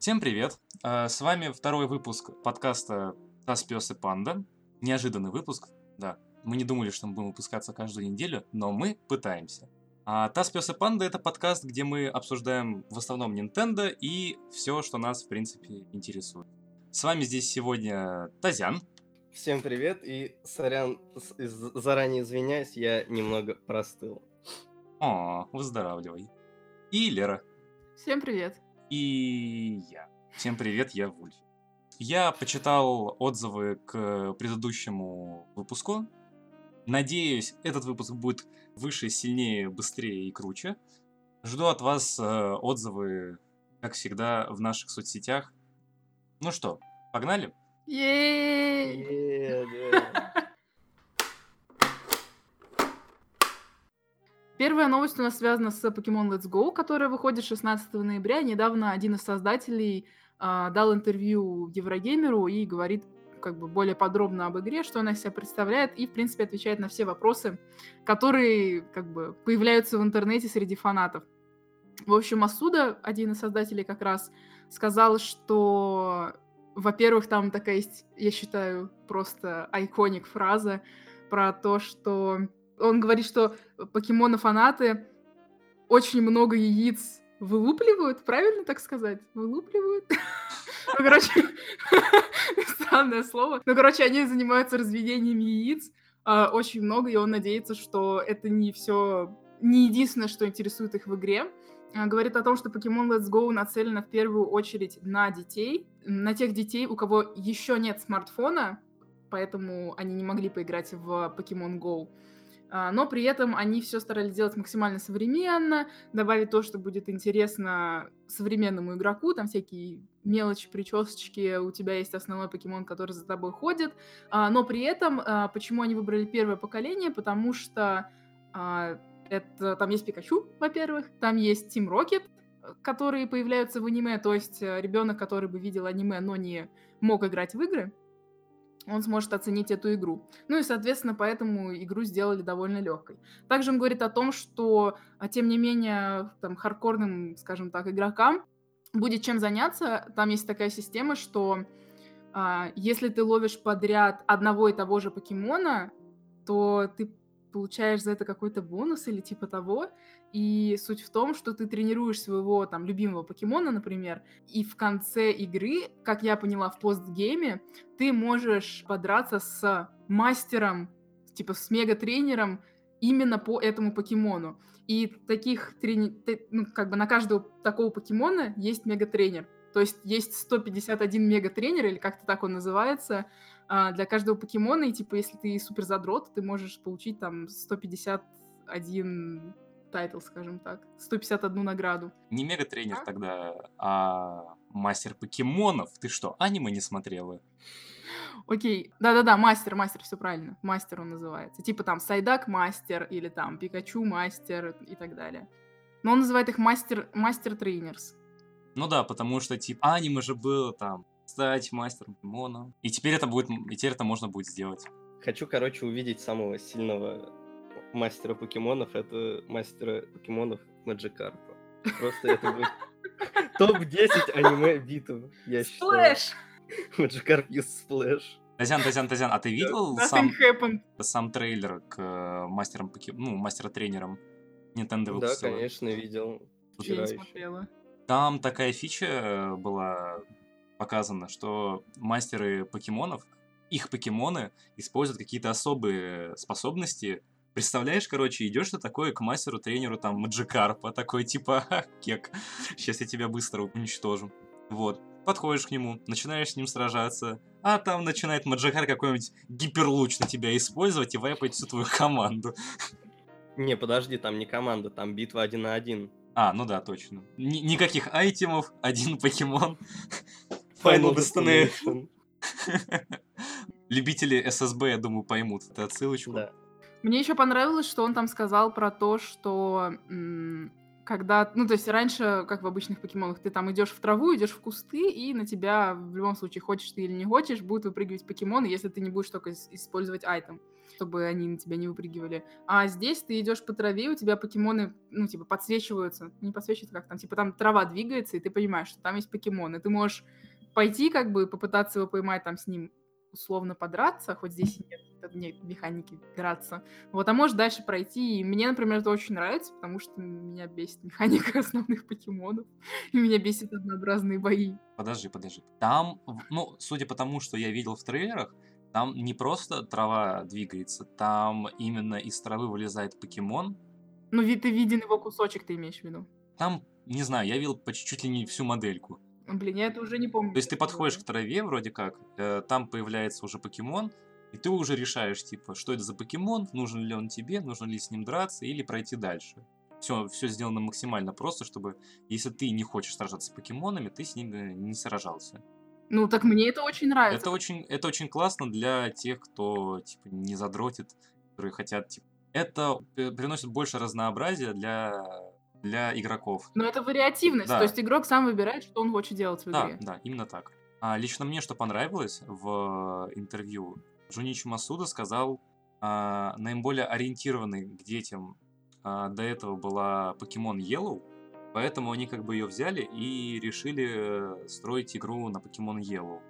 Всем привет! Э, С вами второй выпуск подкаста «Таз, пес и панда». Неожиданный выпуск, да. Мы не думали, что мы будем выпускаться каждую неделю, но мы пытаемся. А «Таз, пес и панда» — это подкаст, где мы обсуждаем в основном Nintendo и все, что нас, в принципе, интересует. С вами здесь сегодня Тазян. Всем привет и сорян, заранее извиняюсь, я немного простыл. О, выздоравливай. И Лера. Всем привет. И я. Всем привет, я Вульф. Я почитал отзывы к предыдущему выпуску. Надеюсь, этот выпуск будет выше, сильнее, быстрее и круче. Жду от вас э, отзывы, как всегда, в наших соцсетях. Ну что, погнали? Ей! Е, Первая новость у нас связана с Pokemon Let's Go, которая выходит 16 ноября. Недавно один из создателей а, дал интервью Еврогеймеру и говорит как бы более подробно об игре, что она из себя представляет, и, в принципе, отвечает на все вопросы, которые как бы появляются в интернете среди фанатов. В общем, Асуда, один из создателей как раз, сказал, что, во-первых, там такая есть, я считаю, просто айконик фраза про то, что он говорит, что покемоны-фанаты очень много яиц вылупливают, правильно так сказать? Вылупливают? Ну, короче, странное слово. Ну, короче, они занимаются разведением яиц а, очень много, и он надеется, что это не все, не единственное, что интересует их в игре. А, Говорит о том, что Pokemon Let's Go нацелена в первую очередь на детей, на тех детей, у кого еще нет смартфона, поэтому они не могли поиграть в Pokemon Go. А, Но при этом они все старались делать максимально современно, добавить то, что будет интересно современному игроку, там всякие мелочи, причесочки, у тебя есть основной покемон, который за тобой ходит. А, Но при этом, а, почему они выбрали первое поколение? Потому что это, там есть Пикачу, во-первых, там есть Тим Рокет, которые появляются в аниме, то есть ребенок, который бы видел аниме, но не мог играть в игры, он сможет оценить эту игру. Ну и, соответственно, поэтому игру сделали довольно легкой. Также он говорит о том, что, а, тем не менее, там, хардкорным, скажем так, игрокам будет чем заняться. Там есть такая система, что а, если ты ловишь подряд одного и того же покемона, то ты получаешь за это какой-то бонус или типа того. И суть в том, что ты тренируешь своего там любимого покемона, например, и в конце игры, как я поняла в постгейме, ты можешь подраться с мастером, типа с мега-тренером именно по этому покемону. И таких трени... ну, как бы на каждого такого покемона есть мега-тренер. То есть есть 151 мега-тренер, или как-то так он называется, а, для каждого покемона. И типа, если ты супер задрот, ты можешь получить там 151 title, скажем так. 151 награду. Не мега-тренер А? тогда, а мастер покемонов. Ты что, аниме не смотрела? Окей, да-да-да, мастер, мастер, все правильно. Мастер он называется. Типа там Псайдак мастер или там Пикачу мастер и так далее. Но он называет их мастер, master trainers. Ну да, потому что, типа, аниме же было там, стать мастером покемона. И теперь это будет, и теперь это можно будет сделать. Хочу, короче, увидеть самого сильного мастера покемонов. Это мастера покемонов Маджикарпа. Просто это будет топ-10 аниме битв, я считаю. Splash! Маджикарп use splash. Тазян, Тазян, Тазян, а ты видел сам, сам трейлер к э, мастерам поке... ну, мастера-тренерам Nintendo Да, конечно, видел. Вчера еще. смотрела. Там такая фича э, была показана, что мастеры покемонов, их покемоны используют какие-то особые способности. Представляешь, короче, идешь ты такой к мастеру-тренеру там Маджикарпа, такой типа, «Ха, кек, сейчас я тебя быстро уничтожу. Вот. Подходишь к нему, начинаешь с ним сражаться, а там начинает Маджикар какой-нибудь гиперлуч на тебя использовать и вайпать всю твою команду. Не, подожди, там не команда, там битва один на один. А, ну да, точно. Ни- никаких айтемов, один покемон. Final Destination. Любители ССБ, я думаю, поймут эту отсылочку. Да. Мне еще понравилось, что он там сказал про то, что когда, ну, то есть раньше, как в обычных покемонах, ты там идешь в траву, идешь в кусты, и на тебя в любом случае, хочешь ты или не хочешь, будут выпрыгивать покемоны, если ты не будешь только использовать айтем, чтобы они на тебя не выпрыгивали. А здесь ты идешь по траве, у тебя покемоны, ну, типа, подсвечиваются. Не подсвечиваются, как там, типа, там трава двигается, и ты понимаешь, что там есть покемоны. Ты можешь пойти, как бы, попытаться его поймать, там, с ним условно подраться, хоть здесь и нет, нет механики драться. Вот, а можешь дальше пройти. И мне, например, это очень нравится, потому что меня бесит механика основных покемонов. И меня бесит однообразные бои. Подожди, подожди. Там, ну, судя по тому, что я видел в трейлерах, там не просто трава двигается, там именно из травы вылезает покемон. Ну, ты виден его кусочек, ты имеешь в виду? Там, не знаю, я видел почти чуть ли не всю модельку. Блин, я это уже не помню. То есть ты подходишь к траве вроде как, э, там появляется уже покемон, и ты уже решаешь, типа, что это за покемон, нужен ли он тебе, нужно ли с ним драться или пройти дальше. Все, все сделано максимально просто, чтобы, если ты не хочешь сражаться с покемонами, ты с ними э, не сражался. Ну, так мне это очень нравится. Это очень, это очень классно для тех, кто, типа, не задротит, которые хотят, типа... Это приносит больше разнообразия для для игроков. Но это вариативность, да. то есть игрок сам выбирает, что он хочет делать в игре. Да, да, именно так. А лично мне что понравилось в интервью, Джуничи Масуда сказал, а, наиболее ориентированный к детям а, до этого была Покемон Yellow, поэтому они как бы ее взяли и решили строить игру на Покемон Yellow.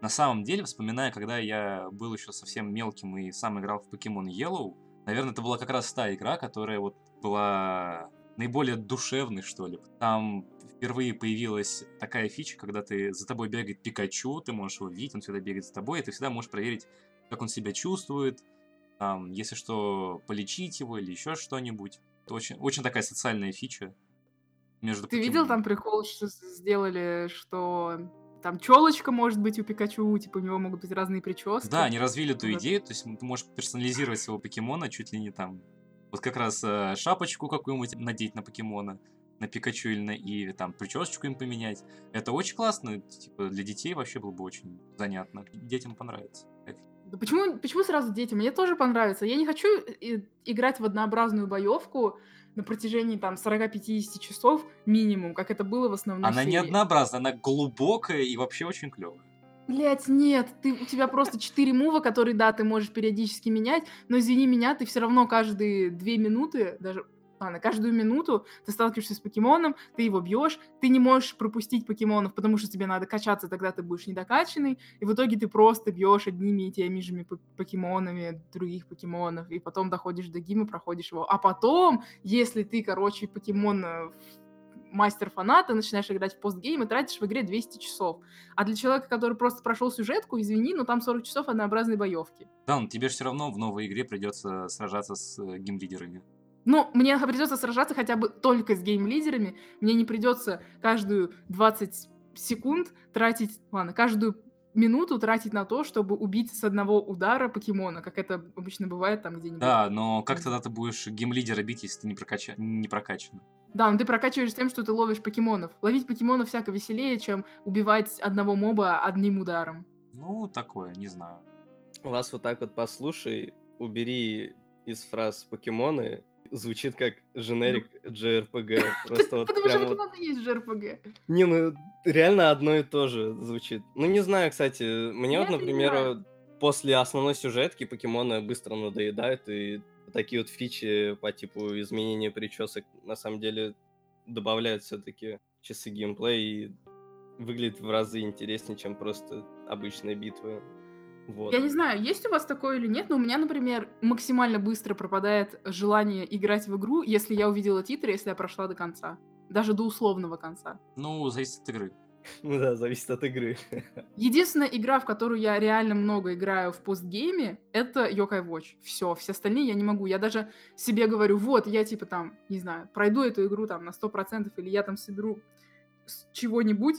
На самом деле, вспоминая, когда я был еще совсем мелким и сам играл в Покемон Yellow, наверное, это была как раз та игра, которая вот была наиболее душевный, что ли. Там впервые появилась такая фича, когда ты за тобой бегает Пикачу, ты можешь его видеть, он всегда бегает за тобой, и ты всегда можешь проверить, как он себя чувствует, там, если что, полечить его или еще что-нибудь. Это очень, очень такая социальная фича. Между ты видел там прикол, что сделали, что там челочка может быть у Пикачу, типа у него могут быть разные прически. Да, они развили эту идею, то есть ты можешь персонализировать своего покемона чуть ли не там вот как раз э, шапочку какую-нибудь надеть на покемона, на Пикачу или на Иви, там причесочку им поменять. Это очень классно, типа для детей вообще было бы очень занятно. Детям понравится. Да почему, почему сразу детям? Мне тоже понравится. Я не хочу э, играть в однообразную боевку на протяжении там 40-50 часов минимум, как это было в основном. Она серии. не однообразная, она глубокая и вообще очень клевая. Блять, нет, ты, у тебя просто четыре мува, которые, да, ты можешь периодически менять, но извини меня, ты все равно каждые две минуты, даже ладно, каждую минуту ты сталкиваешься с покемоном, ты его бьешь, ты не можешь пропустить покемонов, потому что тебе надо качаться, тогда ты будешь недокачанный, и в итоге ты просто бьешь одними и теми же покемонами других покемонов, и потом доходишь до гима, проходишь его. А потом, если ты, короче, покемон э, мастер-фаната, начинаешь играть в постгейм и тратишь в игре 200 часов. А для человека, который просто прошел сюжетку, извини, но там 40 часов однообразной боевки. Да, но тебе же все равно в новой игре придется сражаться с э, геймлидерами. Ну, мне придется сражаться хотя бы только с геймлидерами. Мне не придется каждую 20 секунд тратить, ладно, каждую минуту тратить на то, чтобы убить с одного удара покемона, как это обычно бывает там где-нибудь. Да, но как тогда ты будешь геймлидера бить, если ты не, прокача... не прокачан? Да, но ты прокачиваешь тем, что ты ловишь покемонов. Ловить покемонов всяко веселее, чем убивать одного моба одним ударом. Ну, такое, не знаю. Вас вот так вот послушай, убери из фраз покемоны, звучит как женерик JRPG. Просто вот Потому что вот... есть JRPG. Не, ну реально одно и то же звучит. Ну не знаю, кстати, мне вот, например, после основной сюжетки покемоны быстро надоедают, и такие вот фичи по типу изменения причесок на самом деле добавляют все-таки часы геймплея и выглядит в разы интереснее, чем просто обычные битвы. Вот. Я не знаю, есть у вас такое или нет, но у меня, например, максимально быстро пропадает желание играть в игру, если я увидела титры, если я прошла до конца. Даже до условного конца. Ну, зависит от игры. Ну да, зависит от игры. Единственная игра, в которую я реально много играю в постгейме, это Yokai Watch. Все, все остальные я не могу. Я даже себе говорю, вот, я типа там, не знаю, пройду эту игру там на 100%, или я там соберу чего-нибудь,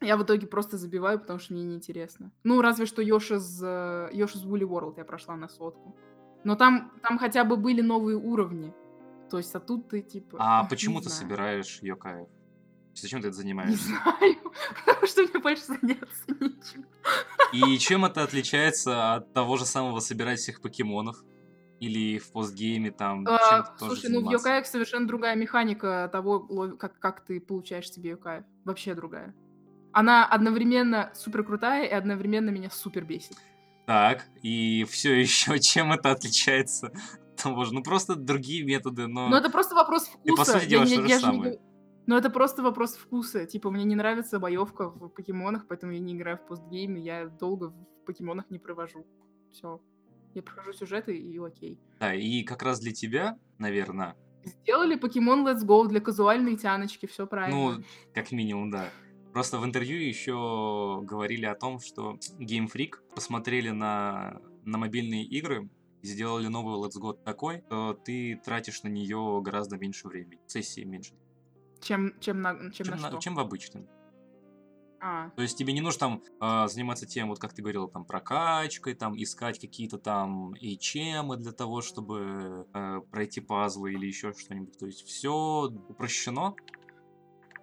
я в итоге просто забиваю, потому что мне неинтересно. Ну, разве что Йоши's, Йоши's Woolly World я прошла на сотку. Но там, там хотя бы были новые уровни. То есть, а тут ты типа... А почему ты знаю. собираешь Йокаев? Зачем ты это занимаешься? Не знаю, потому что мне больше заняться нечем. И чем это отличается от того же самого собирать всех покемонов? Или в постгейме там А, чем-то тоже слушай, ну в заниматься? Йокаях совершенно другая механика того, как, как ты получаешь себе Йокаев. Вообще другая. Она одновременно супер крутая и одновременно меня супер бесит. Так, и все еще чем это отличается? от того же? Ну просто другие методы, но... Но это просто вопрос Ты, по вкуса. сути, Я делаешь не- то же я же не самое. говорю- Но это просто вопрос вкуса. Типа, мне не нравится боевка в покемонах, поэтому я не играю в постгейм, и я долго в покемонах не провожу. Все. Я прохожу сюжеты, и окей. Да, и как раз для тебя, наверное, Сделали покемон Let's Go для казуальной тяночки, все правильно. ну, как минимум, да. Просто в интервью еще говорили о том, что Game Freak посмотрели на, на мобильные игры и сделали новую Let's Go такой, что ты тратишь на нее гораздо меньше времени, сессии меньше, чем, чем на, чем чем, на на- что. чем в обычном. А, То есть тебе не нужно там а, заниматься тем, вот как ты говорил, там прокачкой, там искать какие-то там HM для того, чтобы э, пройти пазлы или еще что-нибудь. То есть все упрощено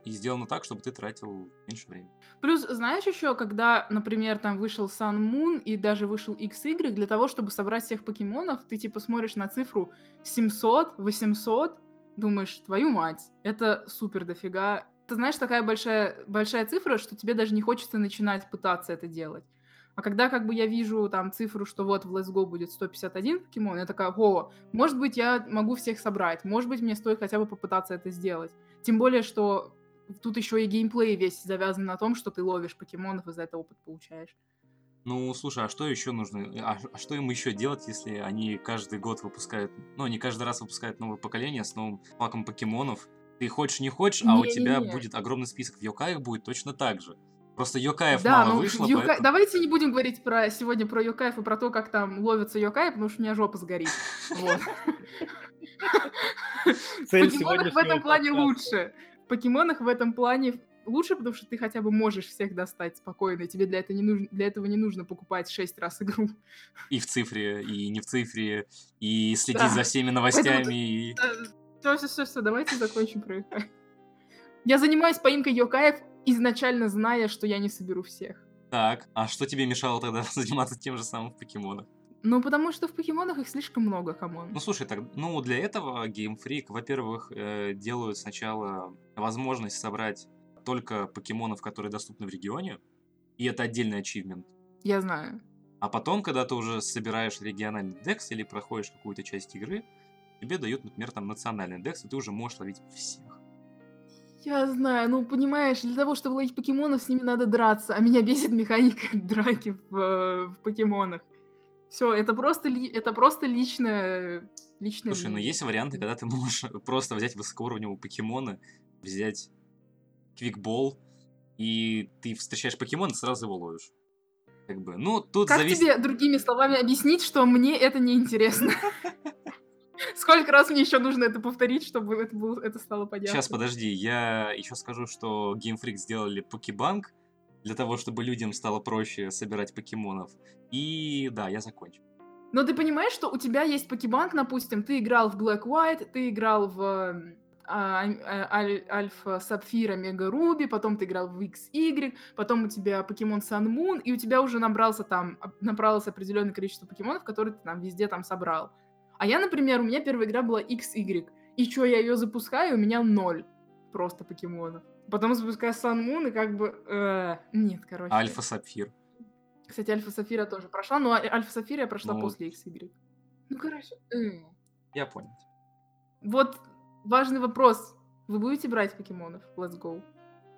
и сделано так, чтобы ты тратил меньше времени. Плюс, знаешь еще, когда, например, там вышел Sun Moon и даже вышел XY, для того, чтобы собрать всех покемонов, ты типа смотришь на цифру 700, 800, думаешь, твою мать, это супер дофига. Ты знаешь, такая большая, большая цифра, что тебе даже не хочется начинать пытаться это делать. А когда как бы я вижу там цифру, что вот в Let's Go будет 151 покемон, я такая, о, может быть, я могу всех собрать, может быть, мне стоит хотя бы попытаться это сделать. Тем более, что тут еще и геймплей весь завязан на том, что ты ловишь покемонов и за это опыт получаешь. Ну, слушай, а что еще нужно? А, а что им еще делать, если они каждый год выпускают, ну, они каждый раз выпускают новое поколение с новым паком покемонов? Ты хочешь, не хочешь, а у тебя Не-не-не. будет огромный список в Йокаях будет точно так же. Просто Йокаев да, мало ну вышло, Йока- поэтому- давайте не будем говорить про сегодня про Йокаев и про то, как там ловятся Йокаи, потому что у меня жопа сгорит. Вот. В этом плане лучше. Покемонах в этом плане лучше, потому что ты хотя бы можешь всех достать спокойно. и Тебе для, этого не нужно, для этого не нужно покупать 6 раз игру. и в цифре, и не в цифре, и следить Да. за всеми новостями. и- Все, все, все, все, давайте закончим про Йокаев. Я занимаюсь поимкой Йокаев, изначально зная, что я не соберу всех. Так, а что тебе мешало тогда заниматься тем же самым в покемонах? Ну, потому что в покемонах их слишком много, come on. Ну, слушай, так, ну, для этого Game Freak, во-первых, э, делают сначала возможность собрать только покемонов, которые доступны в регионе, и это отдельный achievement. Я знаю. А потом, когда ты уже собираешь региональный dex или проходишь какую-то часть игры, тебе дают, например, там национальный декс, и ты уже можешь ловить всех. Я знаю, ну, понимаешь, для того, чтобы ловить покемонов, с ними надо драться, а меня бесит механика драки в, э, в покемонах. Все, это просто, ли- это просто личное... личное Слушай, ну мнение. есть варианты, когда ты можешь просто взять высокоуровневого покемона, взять квикбол, и ты встречаешь покемона, сразу его ловишь. Как бы, ну, тут Как зависит... тебе другими словами объяснить, что мне это неинтересно? Сколько раз мне еще нужно это повторить, чтобы это, было, это стало понятно? Сейчас, подожди, я еще скажу, что Game Freak сделали покебанк для того, чтобы людям стало проще собирать покемонов. И да, я закончу. Но ты понимаешь, что у тебя есть покебанк, допустим, ты играл в Black White, ты играл в а, а, Аль- Альфа Сапфира Мега Руби, потом ты играл в XY, потом у тебя покемон Sun Moon, и у тебя уже набрался там, набралось определенное количество покемонов, которые ты там везде там собрал. А я, например, у меня первая игра была XY, и что, я ее запускаю, у меня ноль просто покемонов. Потом запускаю Sun Moon, и как бы... э, нет, короче. Альфа Сапфир. Кстати, Альфа Сафира тоже прошла, но А- Альфа Сафира я прошла Ну, после XY. Ну, короче. э. Я понял. Вот важный вопрос. Вы будете брать покемонов? Let's go.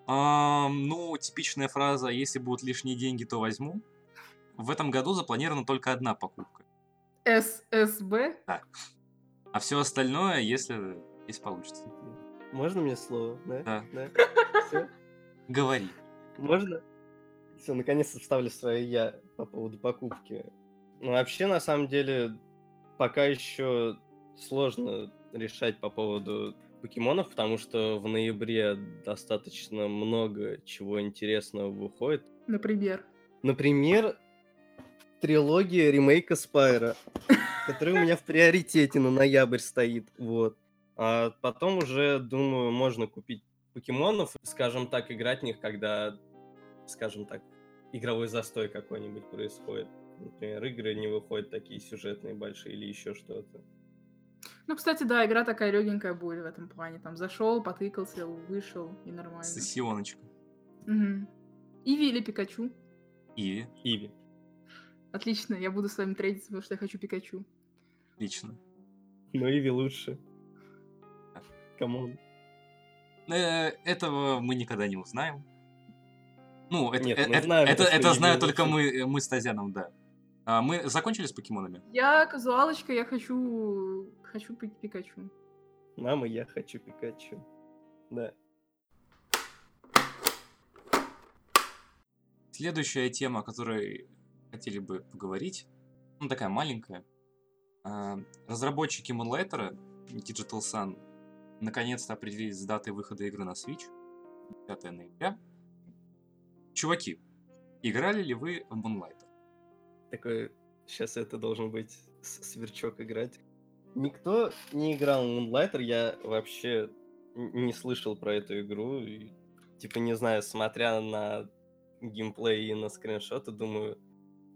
Ам, ну, типичная фраза «если будут лишние деньги, то возьму». В этом году запланирована только одна покупка. ССБ? А все остальное, если, если получится. Можно мне слово? Да? Да. Да? Всё? Говори. Можно? Все, наконец-то вставлю свое я по поводу покупки. Ну, вообще, на самом деле, пока еще сложно решать по поводу покемонов, потому что в ноябре достаточно много чего интересного выходит. Например. Например, трилогия ремейка Спайра, которая у меня в приоритете на ноябрь стоит. Вот. А потом уже, думаю, можно купить покемонов, скажем так, играть в них, когда, скажем так, игровой застой какой-нибудь происходит. например, игры не выходят такие сюжетные большие или еще что-то. Ну, кстати, да, игра такая легенькая будет в этом плане. Там зашел, потыкался, вышел и нормально. Сессионочка. Угу. Иви или Пикачу? Иви. Иви. Отлично, я буду с вами трейдиться, потому что я хочу Пикачу. Отлично. Но Иви лучше. Come on. Э, Этого мы никогда не узнаем. Ну, это, Нет, э- мы это, знаем, это, это Иви знают только мы, мы с Тазяном, да. А мы закончили с покемонами? Я казуалочка, я хочу... Хочу пи- Пикачу. Мама, я хочу Пикачу. Да. Следующая тема, о которой хотели бы поговорить, ну, такая маленькая. А, Разработчики Moonlighter, Digital Sun, наконец-то определились с датой выхода игры на Switch, 5 ноября. Чуваки, играли ли вы в Moonlighter? Такой, сейчас это должен быть сверчок играть. Никто не играл в Moonlighter, я вообще не слышал про эту игру. И, типа, не знаю, смотря на геймплей и на скриншоты, думаю,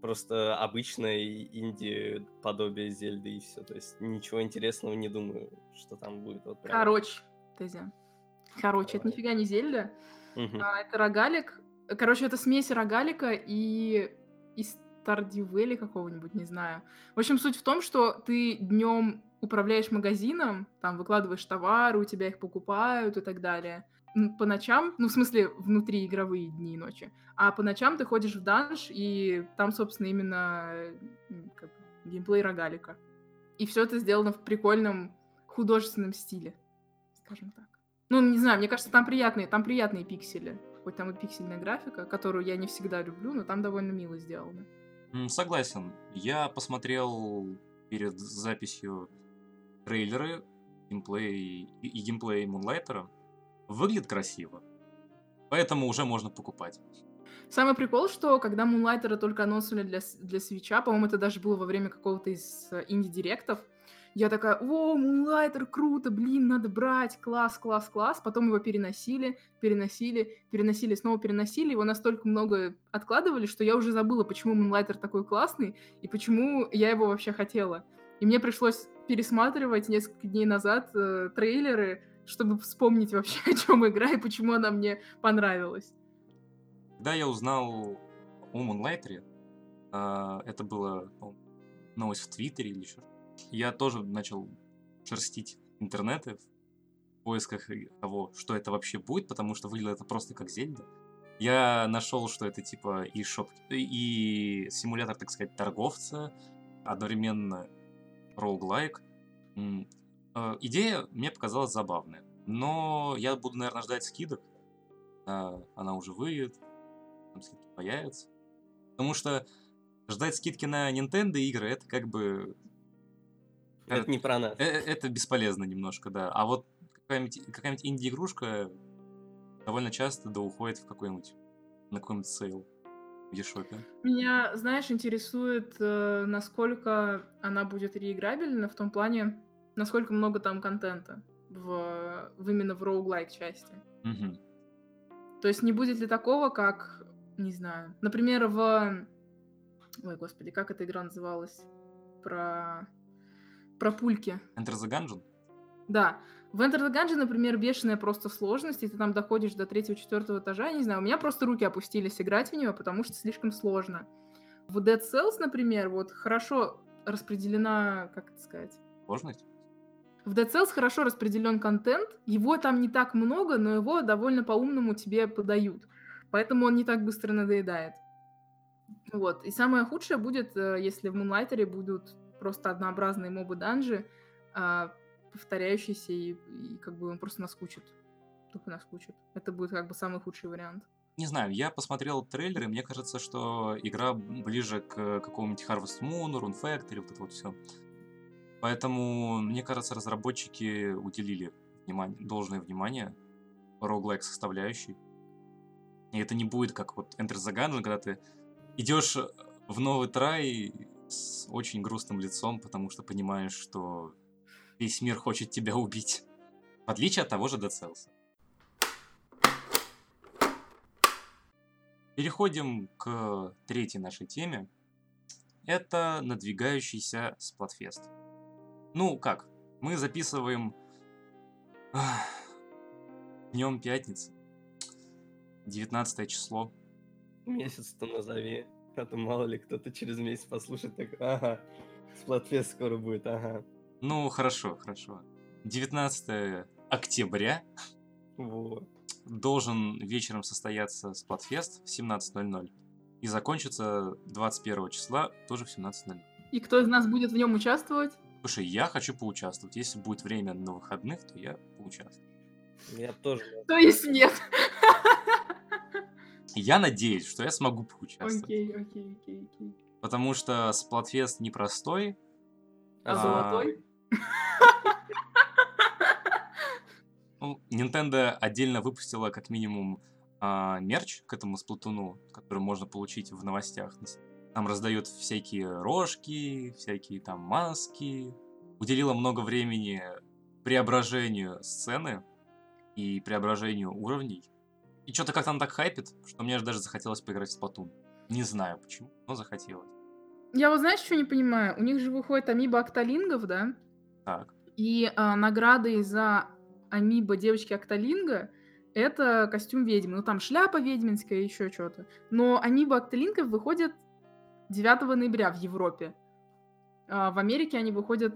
просто обычное инди подобие Зельды и все. То есть ничего интересного не думаю, что там будет. Вот прям. Короче, Тезя. Короче, это Давай. нифига не Зельда. Мгм. А, это рогалик. Короче, это смесь рогалика и, и Стардивели какого-нибудь, не знаю. В общем, суть в том, что ты днем управляешь магазином, там выкладываешь товары, у тебя их покупают и так далее. По ночам, ну, в смысле, внутри игровые дни и ночи. А по ночам ты ходишь в данж, и там, собственно, именно как геймплей рогалика. И все это сделано в прикольном художественном стиле, скажем так. Ну, не знаю, мне кажется, там приятные, там приятные пиксели. Хоть там и пиксельная графика, которую я не всегда люблю, но там довольно мило сделано. Согласен. Я посмотрел перед записью трейлеры, геймплей и геймплей Мунлайтера. Выглядит красиво. Поэтому уже можно покупать. Самый прикол, что когда Moonlighter только анонсировали для, для свеча, по-моему, это даже было во время какого-то из э, инди-директов, я такая, о, Moonlighter, круто, блин, надо брать, класс, класс, класс. Потом его переносили, переносили, переносили, снова переносили. Его настолько много откладывали, что я уже забыла, почему Moonlighter такой классный и почему я его вообще хотела. И мне пришлось пересматривать несколько дней назад э, трейлеры, чтобы вспомнить вообще, о чем игра и почему она мне понравилась. Когда я узнал о Мунлайтере, а, это было по-моему, новость в Твиттере или еще я тоже начал шерстить интернеты в поисках того, что это вообще будет, потому что выглядело это просто как Зельда. Я нашел, что это типа и шоп, и симулятор, так сказать, торговца, одновременно роуглайк. Э, Идея мне показалась забавная, но я буду, наверное, ждать скидок. когда Она уже выйдет, там скидки появятся. Потому что ждать скидки на Nintendo игры это как бы Это не про нас. Э, э, Это бесполезно немножко, да. А вот какая-нибудь какая инди-игрушка довольно часто да уходит в какой-нибудь на какой-нибудь sale в eShop. Меня, знаешь, интересует, э, насколько она будет реиграбельна в том плане, насколько много там контента в, в именно в роуглайк части. Мгм. То есть не будет ли такого, как, не знаю, например, в... Ой, господи, как эта игра называлась? Про... Про пульки. Enter the Gungeon? Да. В Enter the Gungeon, например, бешеная просто сложность, и ты там доходишь до третьего-четвертого этажа, я не знаю, у меня просто руки опустились играть в нее, потому что слишком сложно. В Dead Cells, например, вот хорошо распределена, как это сказать, Сложность? В Cells хорошо распределен контент, его там не так много, но его довольно по-умному тебе подают. Поэтому он не так быстро надоедает. Вот. И самое худшее будет, э, если в Moonlighter будут просто однообразные мобы-данжи, а, повторяющиеся, и, и как бы он просто наскучит. Тупо наскучит. Это будет как бы самый худший вариант. Не знаю, я посмотрел трейлеры, мне кажется, что игра ближе к какому-нибудь Harvest Moon, Rune Factory, вот это вот все. Поэтому, мне кажется, разработчики уделили внимание, должное внимание роглайк составляющей. И это не будет как вот Enter the Gungeon, когда ты идешь в новый трай с очень грустным лицом, потому что понимаешь, что весь мир хочет тебя убить. В отличие от того же Dead Cells. Переходим к третьей нашей теме. это надвигающийся Сплатфест. Ну, как? Мы записываем днем пятницы, 19 число. Месяц-то назови. А то мало ли кто-то через месяц послушает, так, ага, Сплатфест скоро будет, ага. Ну, хорошо, хорошо. 19 октября Вот. должен вечером состояться Сплатфест в 17.00 и закончится 21 числа тоже в 17.00. И кто из нас будет в нем участвовать? Слушай, я хочу поучаствовать. Если будет время на выходных, то я поучаствую. Я тоже. То есть нет. Я надеюсь, что я смогу поучаствовать. Окей, окей, окей, окей. Потому что Сплатфест непростой. А А, золотой? Ну, Nintendo отдельно выпустила как минимум а, мерч к этому сплатуну, который можно получить в новостях. Там раздают всякие рожки, всякие там маски. Уделила много времени преображению сцены и преображению уровней. И что-то как-то она так хайпит, что мне даже захотелось поиграть в Сплатун. Не знаю почему, но захотелось. Я вот знаешь, что не понимаю? У них же выходит амиба Окталингов, да? Так. И а, награды за amiibo девочки Октолинга это костюм ведьмы. Ну, там шляпа ведьминская, еще что-то. Но amiibo Октолингов выходят 9 ноября в Европе. А в Америке они выходят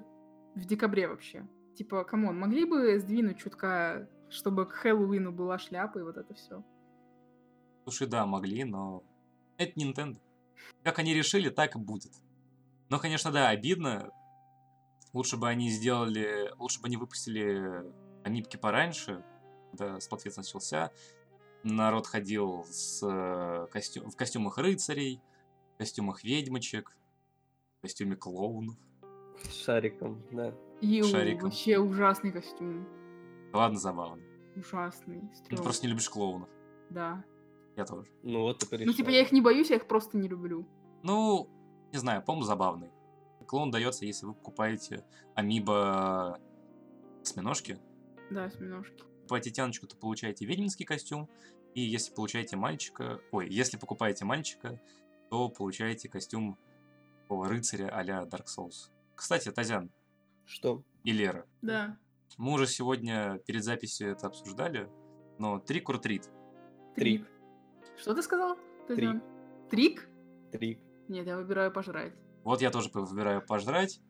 в декабре вообще. Типа, come on, могли бы сдвинуть чутка, чтобы к Хэллоуину была шляпа и вот это все. Слушай, да, могли, но это Nintendo. Как они решили, так и будет. Но, конечно, да, обидно. Лучше бы они сделали... Лучше бы они выпустили амипки пораньше, когда Сплатфест начался. Народ ходил с э, костю- в костюмах рыцарей, костюмах ведьмочек, в костюме клоунов. С шариком, да. И Шариком. вообще ужасный костюм. Ладно, забавно. Ужасный. Ты стрёмный. просто не любишь клоунов. Да. Я тоже. Ну вот ты Ну, типа, я их не боюсь, я их просто не люблю. Ну, не знаю, по-моему, забавный. Клоун дается, если вы покупаете амибо осьминожки. Да, осьминожки. Покупаете тяночку, то получаете ведьминский костюм. И если получаете мальчика... Ой, если покупаете мальчика, то получаете костюм такого рыцаря а-ля Dark Souls. Кстати, Тазян Что? и Лера, Да. мы уже сегодня перед записью это обсуждали, но трик or treat. Трик. Что ты сказал? Трик. Тазян? Трик? Трик. Нет, я выбираю пожрать. Вот я тоже выбираю пожрать.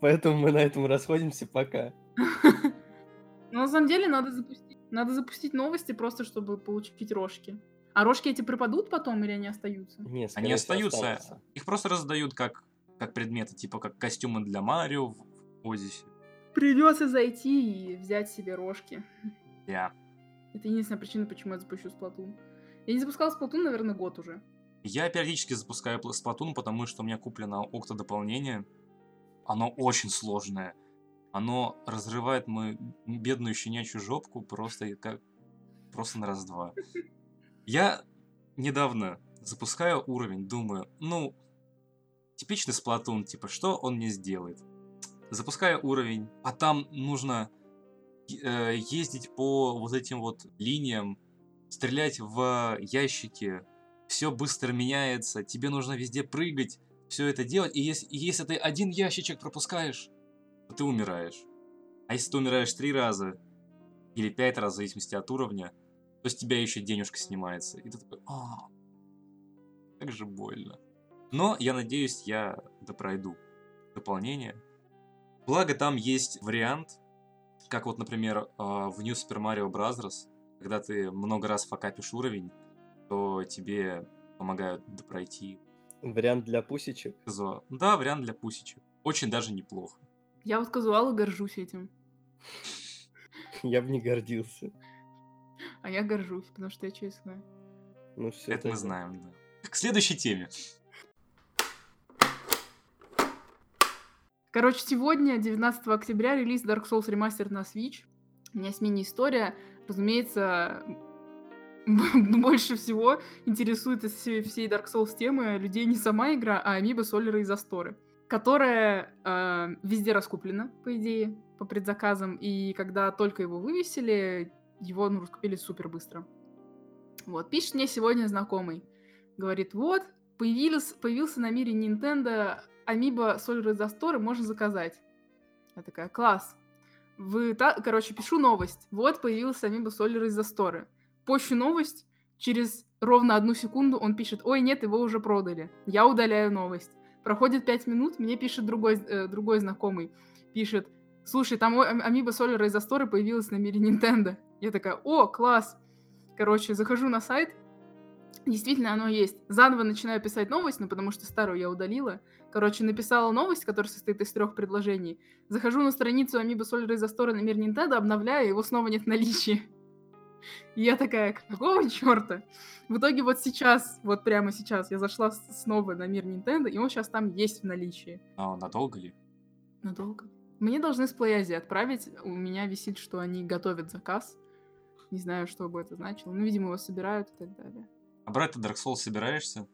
Поэтому мы на этом расходимся пока. Но на самом деле надо запустить, надо запустить новости просто, чтобы получить рожки. А рожки эти пропадут потом или они остаются? Не, Они остаются. останутся. Их просто раздают как, как предметы, типа как костюмы для Марио в Одиссе. Придется зайти и взять себе рожки. Я. Это единственная причина, почему я запущу Сплатун. Я не запускала Сплатун, наверное, год уже. Я периодически запускаю пл- Splatoon, потому что у меня куплено Окта дополнение. Оно очень сложное. Оно разрывает мою бедную щенячью жопку просто как просто на раз-два. Я недавно запускаю уровень, думаю, ну, типичный Splatoon, типа, что он мне сделает? Запускаю уровень, а там нужно э, ездить по вот этим вот линиям, стрелять в ящики, все быстро меняется, тебе нужно везде прыгать, все это делать, и если, и если ты один ящичек пропускаешь, то ты умираешь. А если ты умираешь три раза или пять раз, в зависимости от уровня, то с тебя еще денежка снимается. И ты такой, а, как же больно. Но я надеюсь, я допройду дополнение. Благо там есть вариант, как вот, например, а, в New Super Mario Bros., когда ты много раз факапишь уровень, то тебе помогают допройти. Вариант для пусечек. Да, вариант для пусечек. Очень даже неплохо. Я вот казуал и горжусь этим. Я бы не гордился. А я горжусь, потому что я честная. Ну все. Это мы знаем, да. К следующей теме. Короче, сегодня, 19 октября, релиз Dark Souls Remastered на Switch. У меня с мини-история. Разумеется, больше всего интересует из всей Dark Souls темы людей не сама игра, а Амиба, Солеры и Засторы, которая э, везде раскуплена, по идее, по предзаказам. И когда только его вывесили, его ну, раскупили супер быстро. Вот, пишет мне сегодня знакомый. Говорит, вот, появились, появился на мире Nintendo Amiibo Solar Засторы, можно заказать. Я такая, класс. Вы та... Короче, пишу новость. Вот появился Amiibo Solar Засторы. Пощу новость, через ровно одну секунду он пишет, ой, нет, его уже продали. Я удаляю новость. Проходит пять минут, мне пишет другой, э, другой знакомый. Пишет, слушай, там Amiibo Solar Засторы появилась на мире Nintendo. Я такая, о, класс. Короче, захожу на сайт, Действительно, оно есть. Заново начинаю писать новость, ну, потому что старую я удалила. Короче, написала новость, которая состоит из трех предложений. Захожу на страницу Amiibo Solar из Store на мир Nintendo, обновляю, его снова нет в наличии. И я такая, какого черта? В итоге вот сейчас, вот прямо сейчас, я зашла снова на мир Nintendo, и он сейчас там есть в наличии. А надолго ли? Надолго. Мне должны с Плеязи отправить. У меня висит, что они готовят заказ. Не знаю, что бы это значило. Ну, видимо, его собирают и так далее. А брать ты Dark Souls собираешься?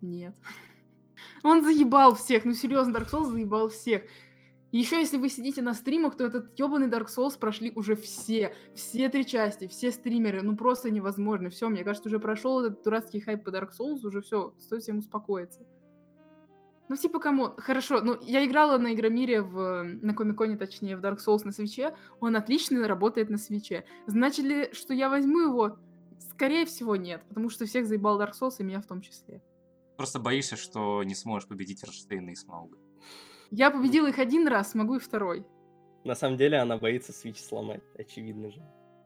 Нет. Он заебал всех. Ну, серьезно, Dark Souls заебал всех. Еще если вы сидите на стримах, то этот ебаный Dark Souls прошли уже все. Все три части, все стримеры. Ну, просто невозможно. Все, мне кажется, уже прошел этот дурацкий хайп по Dark Souls. Уже все, стоит всем успокоиться. Ну, типа, кому? Хорошо, ну, я играла на Игромире, в, на Комиконе, точнее, в Dark Souls на свече. Он отлично работает на свече. Значит ли, что я возьму его? Скорее всего, нет, потому что всех заебал Dark Souls, и меня в том числе. Просто боишься, что не сможешь победить Раштейна и Смауга. Я победила их один раз, могу и второй. На самом деле она боится Switch сломать, очевидно же.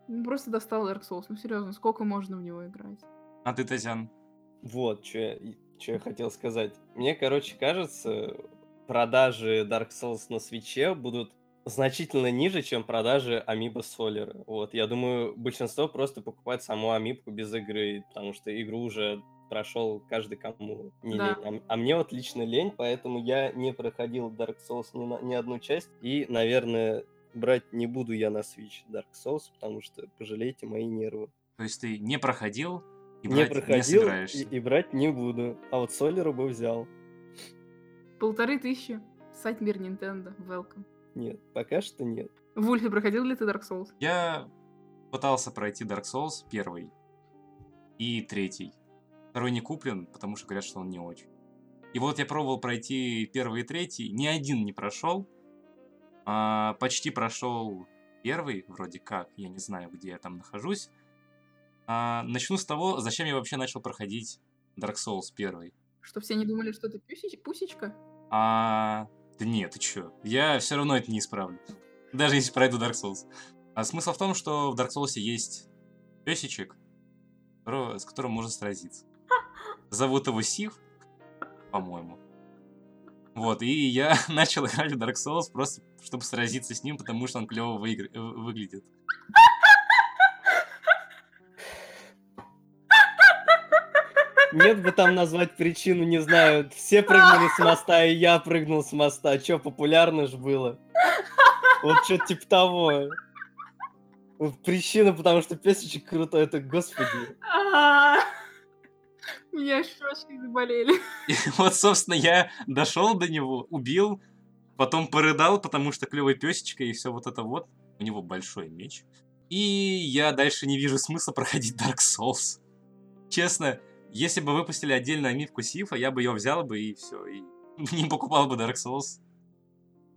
Ну, просто достал Dark Souls. Ну, серьезно, сколько можно в него играть? А ты, Татьян? Вот, что я, что я хотел сказать. Мне, короче, кажется, продажи Dark Souls на свече будут значительно ниже, чем продажи Amiibo Solar. Вот, я думаю, большинство просто покупает саму Амибку без игры, потому что игру уже прошел каждый кому не да. лень. А, а мне вот лично лень, поэтому я не проходил Dark Souls ни, на, ни одну часть. И, наверное, брать не буду я на Switch Dark Souls, потому что пожалейте мои нервы. То есть ты не проходил и не проходил не и, и брать не буду. А вот Солеру бы взял. Полторы тысячи. Сайт Мир Nintendo. Welcome. Нет, пока что нет. Вульфи, проходил ли ты Dark Souls? Я пытался пройти Dark Souls первый и третий. Второй не куплен, потому что говорят, что он не очень. И вот я пробовал пройти первый и третий, ни один не прошел. А, почти прошел первый, вроде как, я не знаю, где я там нахожусь. А, начну с того, зачем я вообще начал проходить Dark Souls первый. Что все не думали, что ты пусечка? А, да нет, ты чё? Я все равно это не исправлю. Даже если пройду Dark Souls. А смысл в том, что в Dark Souls есть песичек, с которым можно сразиться. Зовут его Сив, по-моему. Вот, и я начал играть в Dark Souls просто, чтобы сразиться с ним, потому что он клево выигр... выглядит. Нет бы там назвать причину, не знаю. Все прыгнули с моста, и я прыгнул с моста. Че, популярно же было? Вот что-то типа того. Причина, потому что песочек крутой, это господи. У меня щечки заболели. И вот, собственно, я дошел до него, убил, потом порыдал, потому что клевый песечка и все вот это вот. У него большой меч. И я дальше не вижу смысла проходить Dark Souls. Честно, если бы выпустили отдельно амивку Сифа, я бы ее взял бы и все. И не покупал бы Dark Souls.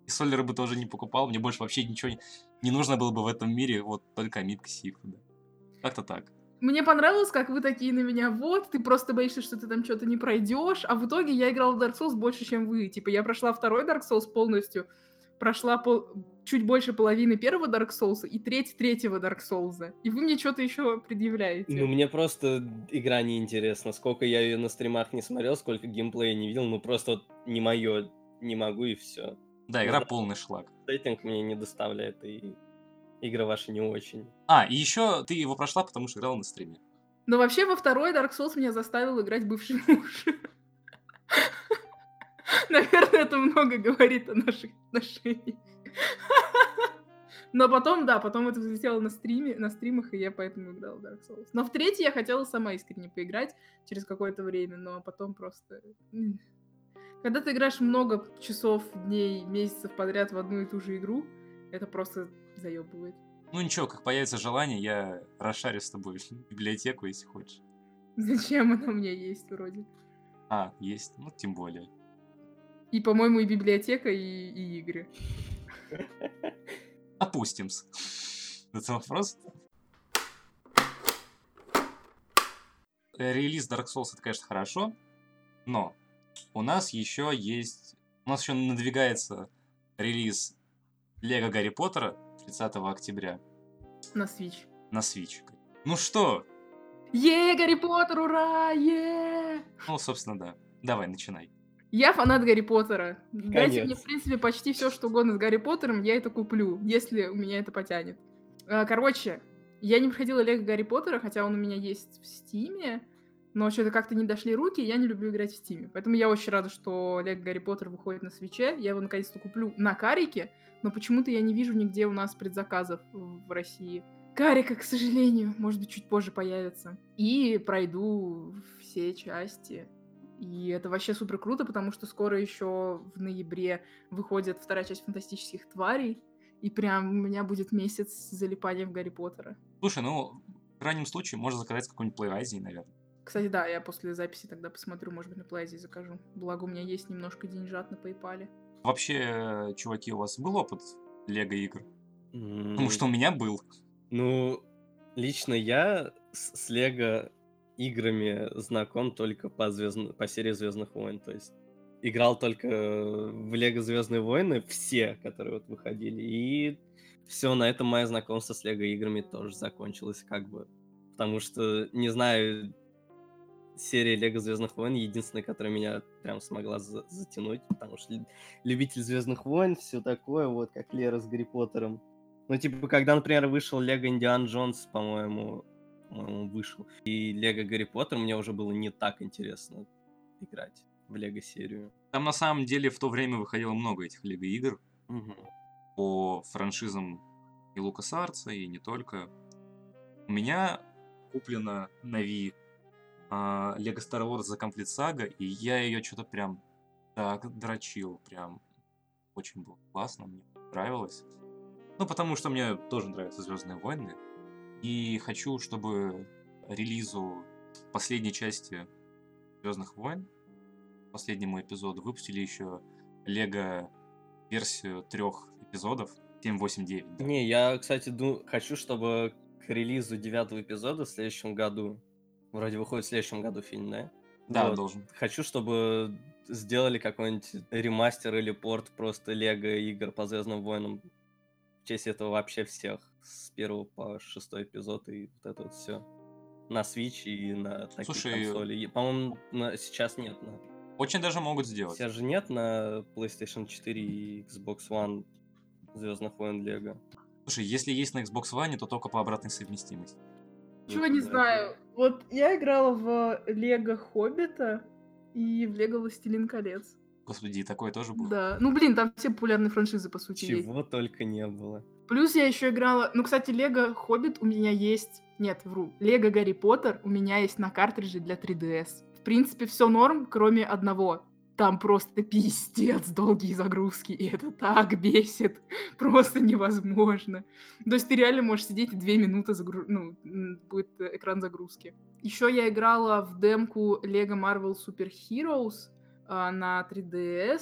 И Солера бы тоже не покупал. Мне больше вообще ничего не, не нужно было бы в этом мире. Вот только амивка Сифа, да. Как-то так. Мне понравилось, как вы такие на меня, вот, ты просто боишься, что ты там что-то не пройдешь, а в итоге я играла в Dark Souls больше, чем вы. Типа, я прошла второй Dark Souls полностью, прошла пол... чуть больше половины первого Dark Souls и треть третьего Dark Souls. И вы мне что-то еще предъявляете. Ну, мне просто игра не интересна. Сколько я ее на стримах не смотрел, сколько геймплея не видел, ну просто вот не мое, не могу и все. Да, игра полный шлак. Сеттинг мне не доставляет, и игры ваши не очень. А, и еще ты его прошла, потому что играла на стриме. Но вообще во второй Dark Souls меня заставил играть бывший муж. Наверное, это много говорит о наших отношениях. Но потом, да, потом это взлетело на стриме, на стримах, и я поэтому играла в Dark Souls. Но в третий я хотела сама искренне поиграть через какое-то время, но потом просто... Когда ты играешь много часов, дней, месяцев подряд в одну и ту же игру, это просто заебывает. Ну ничего, как появится желание, я расшарю с тобой библиотеку, если хочешь. Зачем она у меня есть вроде? А, есть, ну тем более. И, по-моему, и библиотека, и, и игры. Опустимся. Это вопрос. Релиз Dark Souls это, конечно, хорошо, но у нас еще есть... У нас еще надвигается релиз Лего Гарри Поттера 30 октября На Switch. на Switch. Ну что? Е, Гарри Поттер, ура! Е! Ну, собственно, да. Давай, начинай. Я фанат Гарри Поттера. Дайте Конец. мне, в принципе, почти все, что угодно с Гарри Поттером, я это куплю, если у меня это потянет. А, Короче, я не проходила Лего Гарри Поттера, хотя он у меня есть в Стиме, но что-то как-то не дошли руки, и я не люблю играть в Стиме. Поэтому я очень рада, что Лего Гарри Поттер выходит на свече. Я его наконец-то куплю на карике, но почему-то я не вижу нигде у нас предзаказов в России. Карика, к сожалению, может быть, чуть позже появится. И пройду все части. И это вообще супер круто, потому что скоро еще в ноябре выходит вторая часть фантастических тварей. И прям у меня будет месяц залипания в Гарри Поттера. Слушай, ну, в крайнем случае, можно заказать с какой-нибудь Азии, наверное. Кстати, да, я после записи тогда посмотрю, может быть, на Плайзе закажу. Благо, у меня есть немножко деньжат на PayPal. Вообще, чуваки, у вас был опыт Лего игр? М, Потому что у меня был. Ну, лично я с Лего играми знаком только по, звездн- по серии Звездных войн. То есть играл только в Лего Звездные войны, все, которые вот выходили. И все, на этом мое знакомство с Лего играми тоже закончилось, как бы. Потому что, не знаю, серия Лего Звездных войн единственная, которая меня прям смогла за- затянуть, потому что лю- любитель Звездных войн, все такое, вот как Лера с Гарри Поттером. Ну, типа, когда, например, вышел Лего Индиан Джонс, по-моему, по-моему, вышел, и Лего Гарри Поттер, мне уже было не так интересно играть в Лего серию. Там на самом деле в то время выходило много этих Лего игр по франшизам и Лукас Арца, и не только. У меня куплена на Wii а, Lego Star Wars The Complete Saga, и я ее что-то прям так дрочил, прям очень было классно, мне нравилось. Ну, потому что мне тоже нравятся Звездные войны, и хочу, чтобы релизу последней части Звездных войн, последнему эпизоду, выпустили еще Лего версию трех эпизодов 7, 8, 9. да. Не, я, кстати, ду- хочу, чтобы к релизу девятого эпизода в следующем году, вроде выходит в следующем году фильм, да? Да, Вот. должен. Хочу, чтобы сделали какой-нибудь ремастер или порт просто Лего игр по Звездным войнам. В честь этого вообще всех. С первого по шестой эпизод и вот это вот все. На Switch и на такие Слушай, консоли. По-моему, на- сейчас нет. На... Очень даже могут сделать. Сейчас же нет на PlayStation 4 и Xbox One Звездных войн Лего. Слушай, если есть на Xbox One, то только по обратной совместимости. Чего не знаю. Вот я играла в Лего Хоббита и в Лего Властелин колец. Господи, такое тоже было. Да. Ну, блин, там все популярные франшизы, по сути, есть. Чего только не было. Плюс я еще играла... Ну, кстати, Лего Хоббит у меня есть... Нет, вру. Лего Гарри Поттер у меня есть на картридже для 3DS. В принципе, все норм, кроме одного. Там просто пиздец долгие загрузки, и это так бесит. Просто невозможно. То есть ты реально можешь сидеть и две минуты загру... ну, будет экран загрузки. Еще я играла в демку Lego Marvel Super Heroes на 3DS.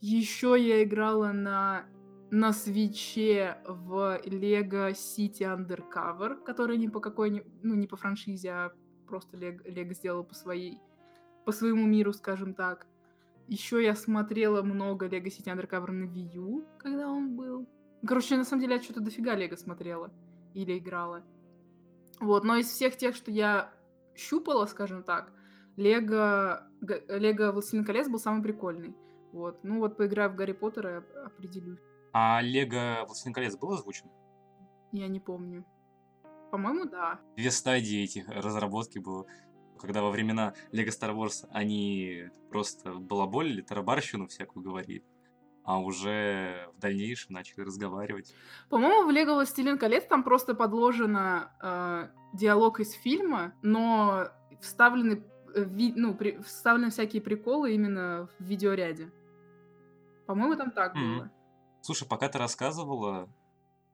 Еще я играла на на свече в Lego City Undercover, который не по какой ну не по франшизе, а просто Лего, Лего сделал по своей по своему миру, скажем так. Еще я смотрела много Lego City Undercover на Wii U, когда он был. Короче, на самом деле я что-то дофига Лего смотрела или играла. Вот, но из всех тех, что я щупала, скажем так, Лего, Лего Властелин колец был самый прикольный. Вот, ну вот поиграю в Гарри Поттера определюсь. А Лего Властелин колец был озвучен? Я не помню. По-моему, да. Две стадии этих разработки было. Когда во времена Лего Star Wars они просто балаболили, тарабарщину всякую говорили. А уже в дальнейшем начали разговаривать. По-моему, в Лего Властелин колец там просто подложено э, диалог из фильма, но вставлены, э, ви- ну, при- вставлены всякие приколы именно в видеоряде. По-моему, там так Мгм. было. Слушай, пока ты рассказывала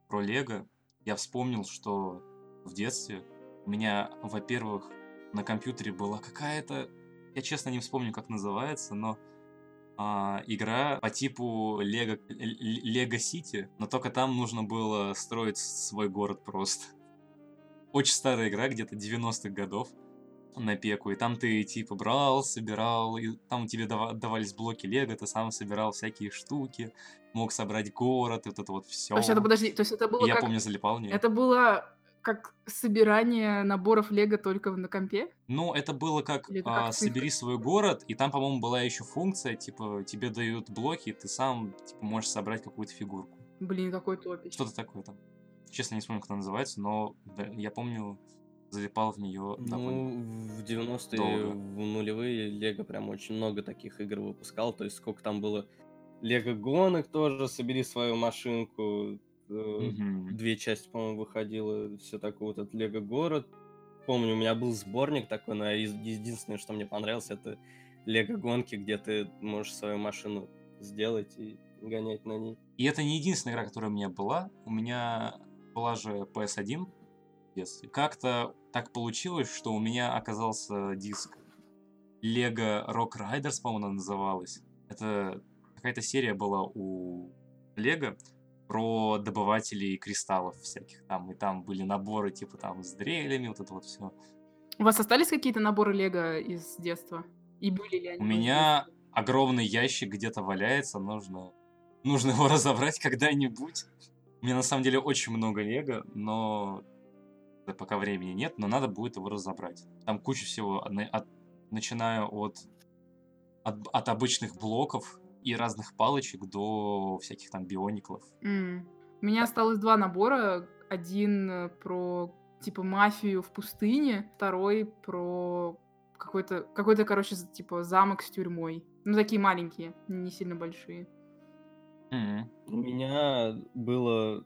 про Лего, я вспомнил, что в детстве у меня, во-первых, на компьютере была какая-то Я честно не вспомню, как называется, но а, игра по типу Лего, Лего Сити, но только там нужно было строить свой город просто. Очень старая игра, где-то 90-х годов на пеку, и там ты типа брал, собирал, и там тебе давались блоки Лего, ты сам собирал всякие штуки, мог собрать город, и вот это вот все. То есть это, подожди, то есть это было Я как... помню, залипал в нее. Это было как собирание наборов Лего только на компе? Ну, это было как, это а, как собери цифры? свой город, и там, по-моему, была еще функция, типа, тебе дают блоки, и ты сам, типа, можешь собрать какую-то фигурку. Блин, какой топич. Что-то такое там. Честно, не вспомню, как она называется, но да, я помню, залипал в нее довольно. Ну, в 90-е, долго. в нулевые Лего прям очень много таких игр выпускал. То есть сколько там было Лего гонок тоже, собери свою машинку. Мгм. Две части, по-моему, выходило. Все такое вот этот Лего город. Помню, у меня был сборник такой, но единственное, что мне понравилось, это Лего гонки, где ты можешь свою машину сделать и гонять на ней. И это не единственная игра, которая у меня была. У меня была же PS1 в детстве. Как-то так получилось, что у меня оказался диск Lego Rock Riders, по-моему, она называлась. Это какая-то серия была у Лего про добывателей кристаллов всяких там. И там были наборы типа там с дрелями, вот это вот все. У вас остались какие-то наборы Лего из детства? И были ли они У меня огромный ящик где-то валяется, нужно, нужно его разобрать когда-нибудь. У меня на самом деле очень много лего, но пока времени нет, но надо будет его разобрать. Там куча всего, от- начиная от, от, от обычных блоков и разных палочек до всяких там биониклов. М. У меня осталось два набора. Один э, про типа мафию в пустыне, второй про какой-то, какой-то, короче, типа замок с тюрьмой. Ну, такие маленькие, не сильно большие. Мгм. У меня было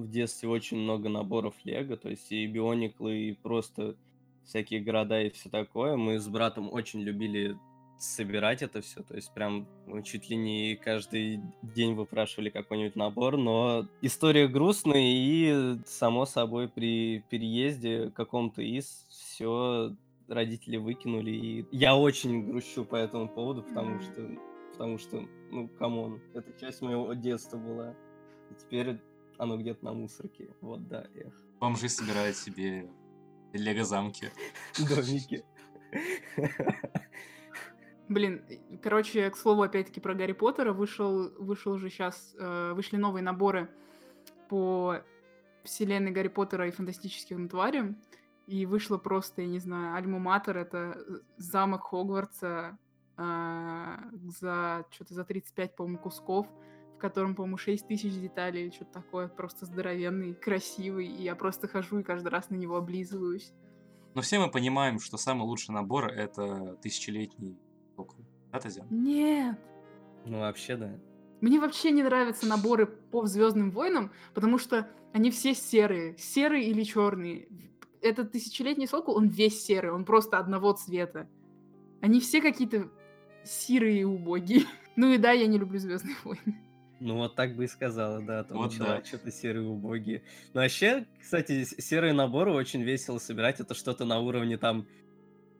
в детстве очень много наборов Лего, то есть и биониклы, и просто всякие города и все такое. Мы с братом очень любили собирать это все, то есть прям ну, чуть ли не каждый день выпрашивали какой-нибудь набор, но история грустная, и само собой при переезде каком-то из все родители выкинули, и я очень грущу по этому поводу, потому что потому что, ну, come on, это часть моего детства была. И теперь оно где-то на мусорке. Вот, да, эх. Бомжи собирают себе лего-замки. Домики. Блин, короче, к слову, опять-таки про Гарри Поттера вышел, вышел уже сейчас, вышли новые наборы по вселенной Гарри Поттера и фантастическим тварям. И вышло просто, я не знаю, Альма-Матер, это э, замок Хогвартса а, за что-то за 35, по-моему, кусков, котором, по-моему, 6 тысяч деталей или что-то такое, просто здоровенный, красивый, и я просто хожу и каждый раз на него облизываюсь. Но все мы понимаем, что самый лучший набор это тысячелетний сокол. Да, Тазян? Нет! Ну, вообще, да. Мне вообще не нравятся наборы по Звездным войнам, потому что они все серые, серые или черные. Этот тысячелетний сокол, он весь серый, он просто одного цвета. Они все какие-то серые и убогие. Ну и да, я не люблю Звездные войны. Ну, вот так бы и сказала, да. Там, Вот да. что-то серые убогие. Но вообще, кстати, с- серые наборы очень весело собирать. Это что-то на уровне там...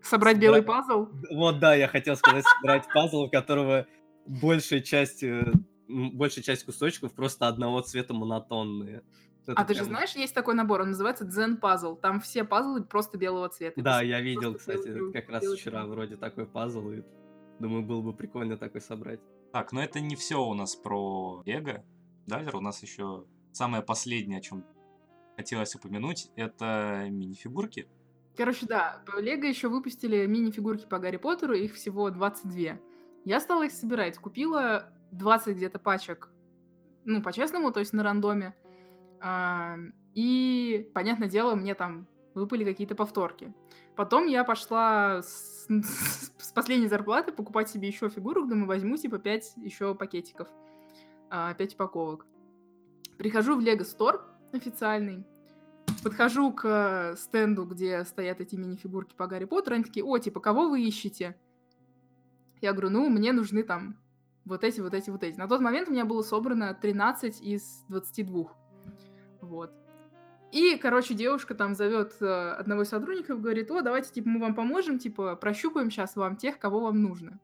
Собрать Собра- белый пазл. Вот, да, я хотел сказать, собирать пазл, у которого большая часть, э, большая часть кусочков просто одного цвета монотонные. Это А ты же прям- знаешь, есть такой набор, он называется Дзен пазл. Там все пазлы просто белого цвета. Да, я видел, кстати, белый- как раз белый вчера вроде такой пазл, и думаю, было бы прикольно такой собрать. Так, но это не все у нас про Лего. Дальше у нас еще самое последнее, о чем хотелось упомянуть, это мини-фигурки. Короче, да, Лего еще выпустили мини-фигурки по Гарри Поттеру, их всего 22. Я стала их собирать, купила 20 где-то пачек, ну, по-честному, то есть на рандоме. И, понятное дело, мне там выпали какие-то повторки. Потом я пошла с, с последней зарплаты покупать себе еще фигурок, думаю, возьму типа 5 еще пакетиков, 5 упаковок. Прихожу в Лего Стор официальный, подхожу к стенду, где стоят эти мини-фигурки по Гарри Поттеру, они такие, о, типа, кого вы ищете? Я говорю, ну, мне нужны там вот эти, вот эти, вот эти. На тот момент у меня было собрано 13 из 22. Вот. И, короче, девушка там зовет э, одного из сотрудников, говорит, о, давайте, типа, мы вам поможем, типа, прощупаем сейчас вам тех, кого вам нужно.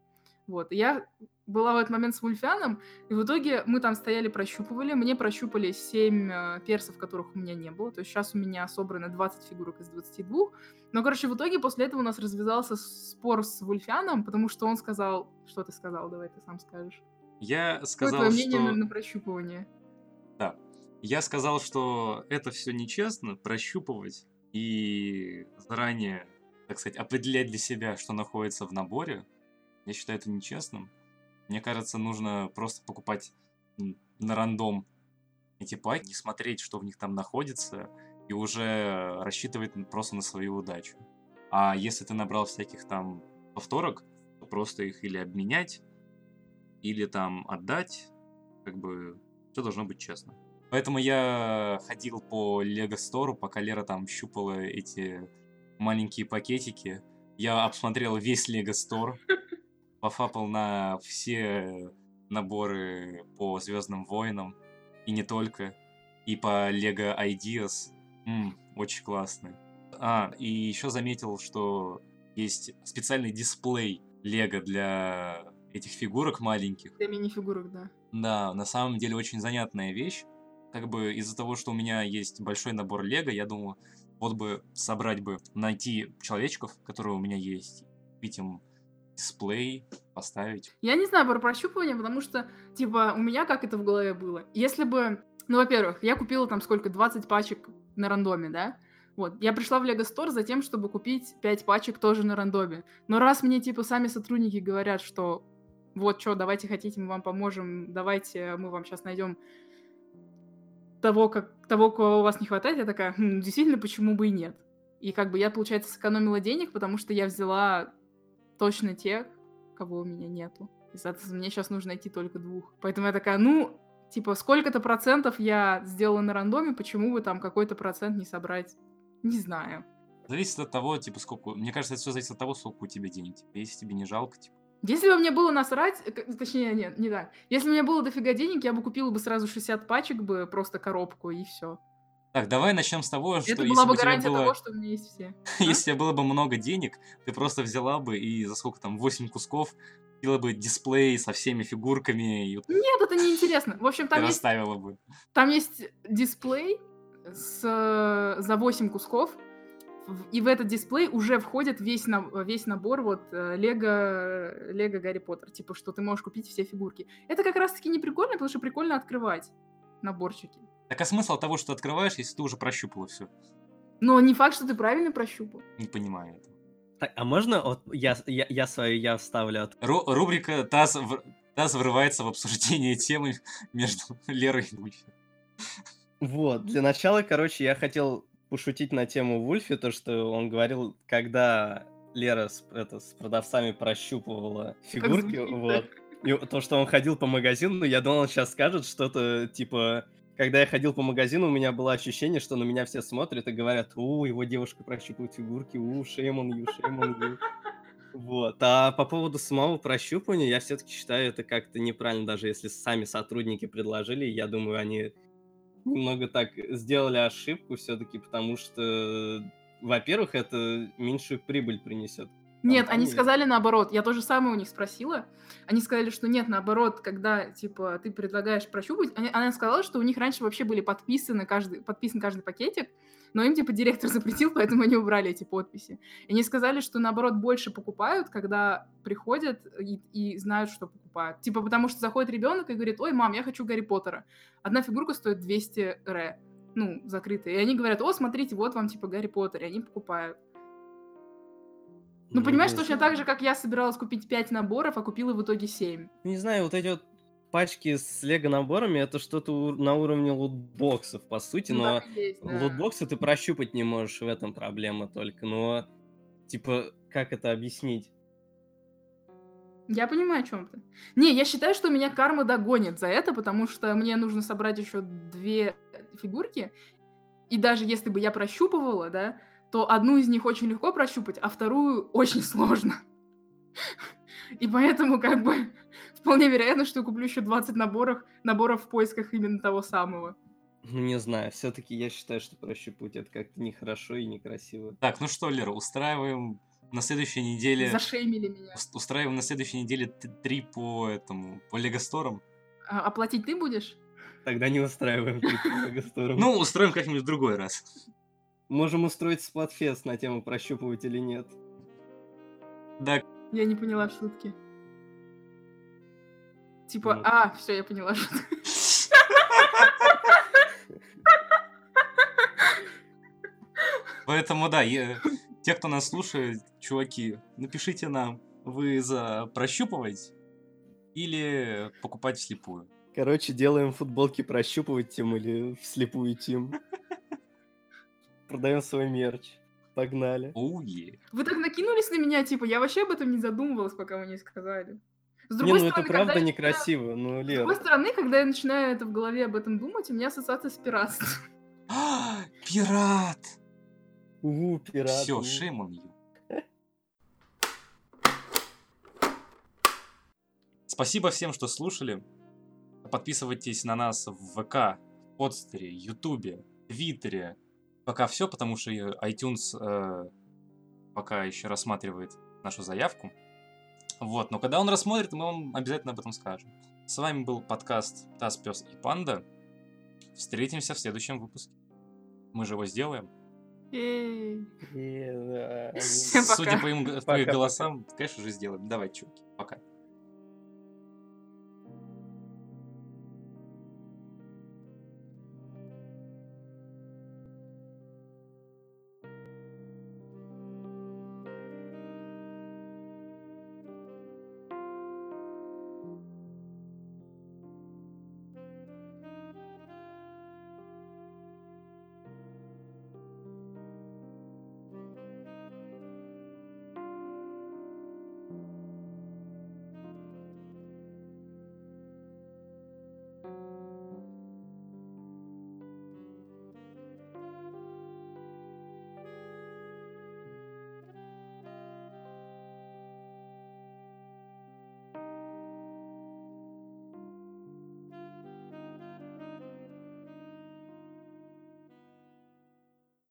Вот, и я была в этот момент с Вульфяном, и в итоге мы там стояли, прощупывали. Мне прощупали 7 э, персов, которых у меня не было. То есть сейчас у меня собрано 20 фигурок из 22. Но, короче, в итоге после этого у нас развязался спор с Вульфяном, потому что он сказал... Что ты сказал? Давай ты сам скажешь. Я Какое сказал, твое мнение что... на прощупывание? Я сказал, что это все нечестно, прощупывать и заранее, так сказать, определять для себя, что находится в наборе. Я считаю это нечестным. Мне кажется, нужно просто покупать на рандом эти паки, не смотреть, что в них там находится, и уже рассчитывать просто на свою удачу. А если ты набрал всяких там повторок, то просто их или обменять, или там отдать, как бы все должно быть честно. Поэтому я ходил по Лего Стору, пока Лера там щупала эти маленькие пакетики. Я обсмотрел весь Лего Стор, пофапал на все наборы по Звездным войнам, и не только, и по Lego Ideas. М, очень классные. А, и еще заметил, что есть специальный дисплей Лего для этих фигурок маленьких. Для мини-фигурок, да. Да, на самом деле очень занятная вещь. Как бы из-за того, что у меня есть большой набор Лего, я думаю, вот бы собрать бы, найти человечков, которые у меня есть, купить им дисплей, поставить. Я не знаю про прощупывание, потому что, типа, у меня как это в голове было. Если бы, ну, во-первых, я купила там сколько, 20 пачек на рандоме, да? Вот, я пришла в Лего Стор за тем, чтобы купить 5 пачек тоже на рандоме. Но раз мне, типа, сами сотрудники говорят, что вот что, давайте хотите, мы вам поможем, давайте мы вам сейчас найдем того, как, того, кого у вас не хватает, я такая, «Хм, действительно, почему бы и нет? И как бы я, получается, сэкономила денег, потому что я взяла точно тех, кого у меня нету. И, соответственно, мне сейчас нужно найти только двух. Поэтому я такая, ну, типа, сколько-то процентов я сделала на рандоме, почему бы там какой-то процент не собрать? Не знаю. Зависит от того, типа, сколько... Мне кажется, это все зависит от того, сколько у тебя денег. Типа, если тебе не жалко, типа... Если бы мне было насрать, э, точнее, нет, не так. Если бы мне было дофига денег, я бы купила бы сразу 60 пачек бы, просто коробку, и все. Так, давай начнем с того, что Это если была бы бы гарантия было... того, что у меня есть все. А? Если тебя было бы много денег, ты просто взяла бы и за сколько там, 8 кусков, купила бы дисплей со всеми фигурками и Нет, это неинтересно. В общем, там есть расставила бы. Там есть дисплей с, э, за 8 кусков, и в этот дисплей уже входит весь, на, весь набор вот э, Лего, Лего Гарри Поттер. Типа, что ты можешь купить все фигурки. Это как раз-таки не прикольно, потому что прикольно открывать наборчики. Так а смысл того, что ты открываешь, если ты уже прощупала все? Но не факт, что ты правильно прощупал. Не понимаю это. Так, а можно вот я, я, я свою я вставлю? от- Ру- рубрика «Таз, в- «Таз врывается в обсуждение темы между Лерой и Вульфи». Вот, для начала, короче, я хотел пошутить на тему Вульфи, то, что он говорил, когда Лера с, это, с продавцами прощупывала фигурки, звучит, вот, и то, что он ходил по магазину, я думал, он сейчас скажет что-то, типа, когда я ходил по магазину, у меня было ощущение, что на меня все смотрят и говорят, у, его девушка прощупывает фигурки, у, shame on you, shame on you. Вот. А по поводу самого прощупывания, я все-таки считаю это как-то неправильно, даже если сами сотрудники предложили, я думаю, они немного так сделали ошибку все-таки, потому что, во-первых, это меньшую прибыль принесет. Нет, они сказали наоборот. Я то же самое у них спросила. Они сказали, что нет, наоборот, когда, типа, ты предлагаешь прощупать... Она сказала, что у них раньше вообще были подписаны каждый, подписан каждый пакетик, но им, типа, директор запретил, поэтому они убрали эти подписи. И они сказали, что, наоборот, больше покупают, когда приходят и, и знают, что покупают. Типа, потому что заходит ребенок и говорит, ой, мам, я хочу Гарри Поттера. Одна фигурка стоит 200 ре, ну, закрытая. И они говорят, о, смотрите, вот вам, типа, Гарри Поттер, и они покупают. Ну, понимаешь, да. точно так же, как я собиралась купить 5 наборов, а купила в итоге 7. Не знаю, вот эти вот пачки с лего-наборами, это что-то на уровне лутбоксов, по сути, Ну, но... есть, да. Лутбоксы ты прощупать не можешь, в этом проблема только. Но, типа, как это объяснить? Я понимаю, о чем ты. Не, я считаю, что меня карма догонит за это, потому что мне нужно собрать еще две фигурки. И даже если бы я прощупывала, да, то одну из них очень легко прощупать, а вторую очень сложно. И поэтому, как бы, вполне вероятно, что я куплю еще 20 наборов, наборов в поисках именно того самого. Ну, не знаю, все-таки я считаю, что прощупывать это как-то нехорошо и некрасиво. Так, ну что, Лера, устраиваем на следующей неделе... Зашеймили меня. ус- Устраиваем на следующей неделе три по этому, по легосторам. А, оплатить ты будешь? Тогда не устраиваем трипл Ну, устроим как-нибудь в другой раз. Можем устроить сплатфест на тему прощупывать или нет. Да, Я не поняла шутки. Типа, Ну. а, все, я поняла. Поэтому, да, я- те, кто нас слушает, чуваки, напишите нам, вы за прощупывать или покупать вслепую. Короче, делаем футболки прощупывать тем или вслепую тим. Продаем свой мерч. Погнали. Оуе. Вы так накинулись на меня, типа, я вообще об этом не задумывалась, пока вы не сказали. С Не, другой ну это стороны, правда когда я некрасиво, ну, начинаю- С другой стороны, когда я начинаю это в голове об этом думать, у меня ассоциация с пиратством. А, Пират! У, пират. Все, ну. shame on you. Спасибо всем, что слушали. Подписывайтесь на нас в ВК, Подстере, Ютубе, Твиттере. Пока все, потому что iTunes э, пока еще рассматривает нашу заявку. Вот, но когда он рассмотрит, мы вам обязательно об этом скажем. С вами был подкаст Таз, Пес и Панда. Встретимся в следующем выпуске. Мы же его сделаем. Всем пока. Судя по, им, по их голосам, конечно же, сделаем. Давай, чуваки, пока.